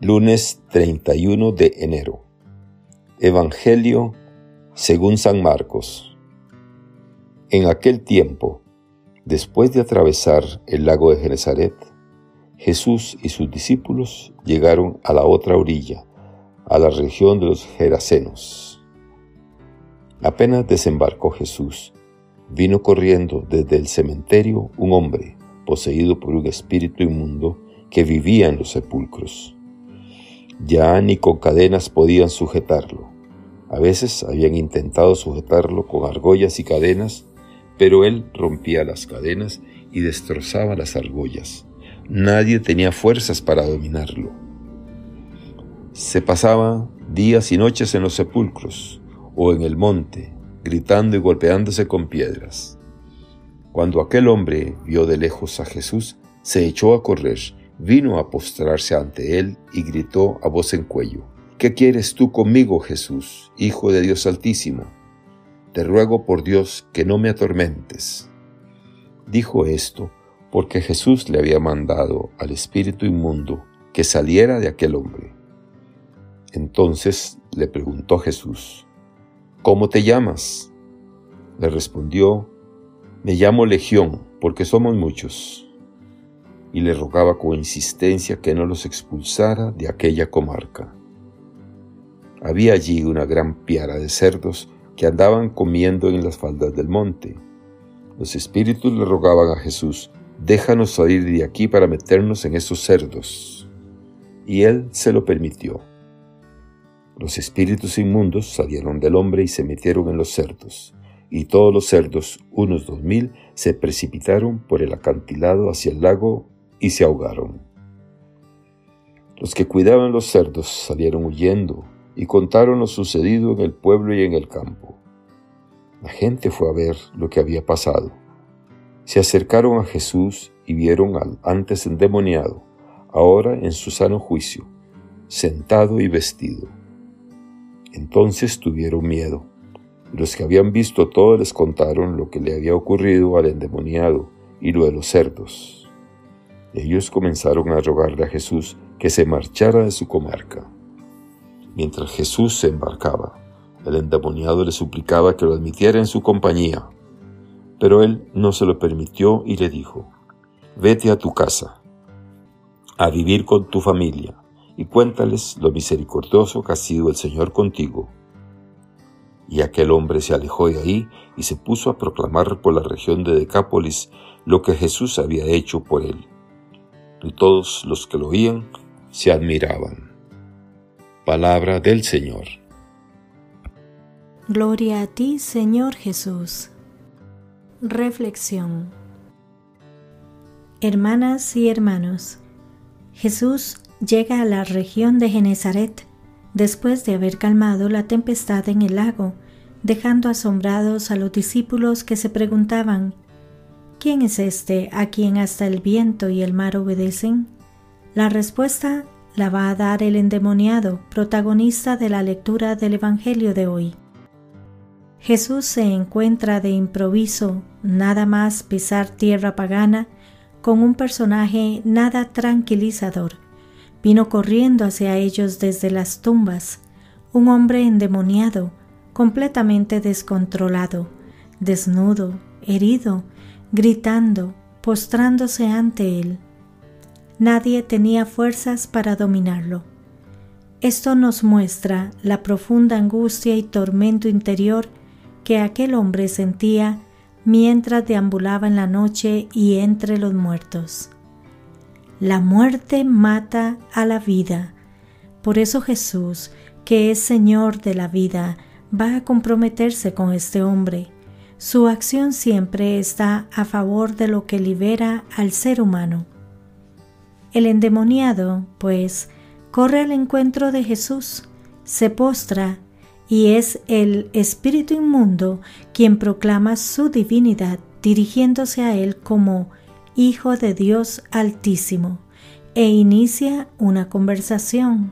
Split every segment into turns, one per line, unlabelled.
Lunes 31 de enero. Evangelio según San Marcos. En aquel tiempo, después de atravesar el lago de Genezaret, Jesús y sus discípulos llegaron a la otra orilla, a la región de los Gerasenos. Apenas desembarcó Jesús, vino corriendo desde el cementerio un hombre poseído por un espíritu inmundo que vivía en los sepulcros ya ni con cadenas podían sujetarlo. A veces habían intentado sujetarlo con argollas y cadenas, pero él rompía las cadenas y destrozaba las argollas. Nadie tenía fuerzas para dominarlo. Se pasaba días y noches en los sepulcros o en el monte, gritando y golpeándose con piedras. Cuando aquel hombre vio de lejos a Jesús, se echó a correr vino a postrarse ante él y gritó a voz en cuello, ¿Qué quieres tú conmigo, Jesús, Hijo de Dios Altísimo? Te ruego por Dios que no me atormentes. Dijo esto porque Jesús le había mandado al espíritu inmundo que saliera de aquel hombre. Entonces le preguntó Jesús, ¿Cómo te llamas? Le respondió, Me llamo Legión, porque somos muchos y le rogaba con insistencia que no los expulsara de aquella comarca. Había allí una gran piara de cerdos que andaban comiendo en las faldas del monte. Los espíritus le rogaban a Jesús, déjanos salir de aquí para meternos en esos cerdos. Y él se lo permitió. Los espíritus inmundos salieron del hombre y se metieron en los cerdos, y todos los cerdos, unos dos mil, se precipitaron por el acantilado hacia el lago y se ahogaron. Los que cuidaban los cerdos salieron huyendo y contaron lo sucedido en el pueblo y en el campo. La gente fue a ver lo que había pasado. Se acercaron a Jesús y vieron al antes endemoniado, ahora en su sano juicio, sentado y vestido. Entonces tuvieron miedo. Y los que habían visto todo les contaron lo que le había ocurrido al endemoniado y lo de los cerdos. Ellos comenzaron a rogarle a Jesús que se marchara de su comarca. Mientras Jesús se embarcaba, el endemoniado le suplicaba que lo admitiera en su compañía, pero él no se lo permitió y le dijo, vete a tu casa, a vivir con tu familia, y cuéntales lo misericordioso que ha sido el Señor contigo. Y aquel hombre se alejó de ahí y se puso a proclamar por la región de Decápolis lo que Jesús había hecho por él y todos los que lo oían se admiraban. Palabra del Señor.
Gloria a ti, Señor Jesús. Reflexión. Hermanas y hermanos, Jesús llega a la región de Genezaret después de haber calmado la tempestad en el lago, dejando asombrados a los discípulos que se preguntaban ¿Quién es este a quien hasta el viento y el mar obedecen? La respuesta la va a dar el endemoniado, protagonista de la lectura del Evangelio de hoy. Jesús se encuentra de improviso, nada más pisar tierra pagana, con un personaje nada tranquilizador. Vino corriendo hacia ellos desde las tumbas, un hombre endemoniado, completamente descontrolado, desnudo, herido, gritando, postrándose ante él. Nadie tenía fuerzas para dominarlo. Esto nos muestra la profunda angustia y tormento interior que aquel hombre sentía mientras deambulaba en la noche y entre los muertos. La muerte mata a la vida. Por eso Jesús, que es Señor de la vida, va a comprometerse con este hombre su acción siempre está a favor de lo que libera al ser humano. El endemoniado, pues, corre al encuentro de Jesús, se postra y es el espíritu inmundo quien proclama su divinidad dirigiéndose a él como Hijo de Dios Altísimo e inicia una conversación.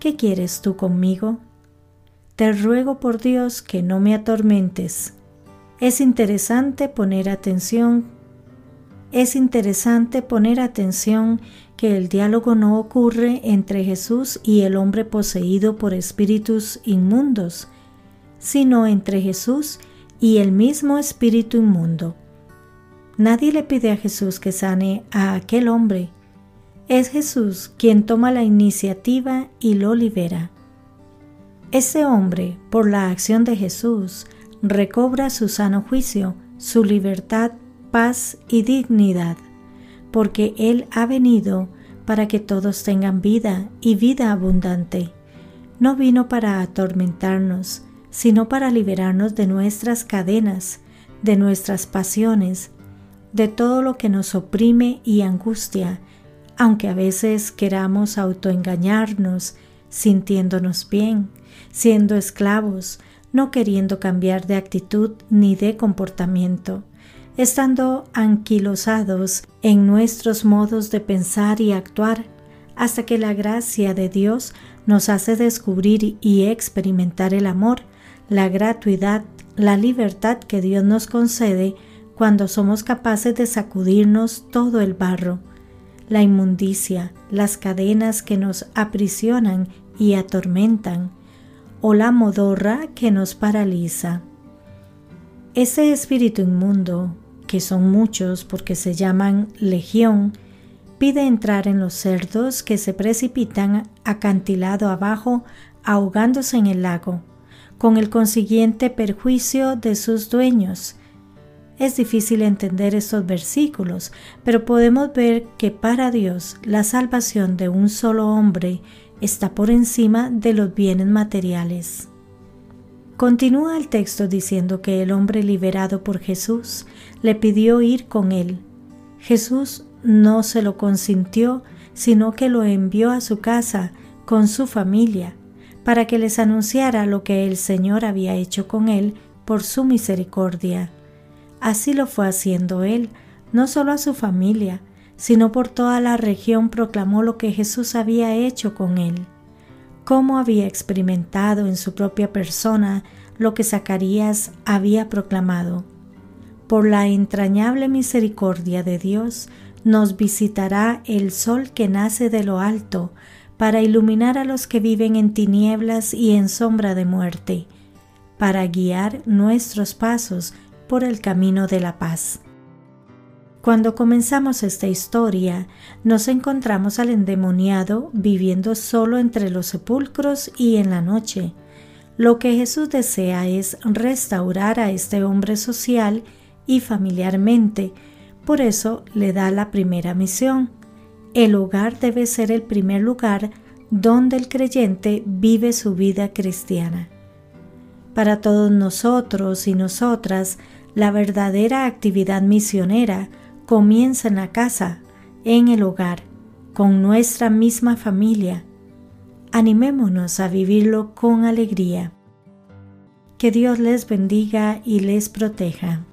¿Qué quieres tú conmigo? Te ruego por Dios que no me atormentes es interesante poner atención es interesante poner atención que el diálogo no ocurre entre Jesús y el hombre poseído por espíritus inmundos, sino entre Jesús y el mismo espíritu inmundo. Nadie le pide a Jesús que sane a aquel hombre. Es Jesús quien toma la iniciativa y lo libera. Ese hombre, por la acción de Jesús, recobra su sano juicio, su libertad, paz y dignidad, porque Él ha venido para que todos tengan vida y vida abundante. No vino para atormentarnos, sino para liberarnos de nuestras cadenas, de nuestras pasiones, de todo lo que nos oprime y angustia, aunque a veces queramos autoengañarnos, sintiéndonos bien, siendo esclavos, no queriendo cambiar de actitud ni de comportamiento, estando anquilosados en nuestros modos de pensar y actuar, hasta que la gracia de Dios nos hace descubrir y experimentar el amor, la gratuidad, la libertad que Dios nos concede cuando somos capaces de sacudirnos todo el barro, la inmundicia, las cadenas que nos aprisionan y atormentan, o la modorra que nos paraliza. Ese espíritu inmundo, que son muchos porque se llaman legión, pide entrar en los cerdos que se precipitan acantilado abajo ahogándose en el lago con el consiguiente perjuicio de sus dueños. Es difícil entender estos versículos, pero podemos ver que para Dios la salvación de un solo hombre está por encima de los bienes materiales. Continúa el texto diciendo que el hombre liberado por Jesús le pidió ir con él. Jesús no se lo consintió, sino que lo envió a su casa con su familia para que les anunciara lo que el Señor había hecho con él por su misericordia. Así lo fue haciendo él, no solo a su familia, sino por toda la región proclamó lo que Jesús había hecho con él, cómo había experimentado en su propia persona lo que Zacarías había proclamado. Por la entrañable misericordia de Dios nos visitará el sol que nace de lo alto, para iluminar a los que viven en tinieblas y en sombra de muerte, para guiar nuestros pasos por el camino de la paz. Cuando comenzamos esta historia, nos encontramos al endemoniado viviendo solo entre los sepulcros y en la noche. Lo que Jesús desea es restaurar a este hombre social y familiarmente, por eso le da la primera misión, el hogar debe ser el primer lugar donde el creyente vive su vida cristiana. Para todos nosotros y nosotras, la verdadera actividad misionera comienza en la casa, en el hogar, con nuestra misma familia. Animémonos a vivirlo con alegría. Que Dios les bendiga y les proteja.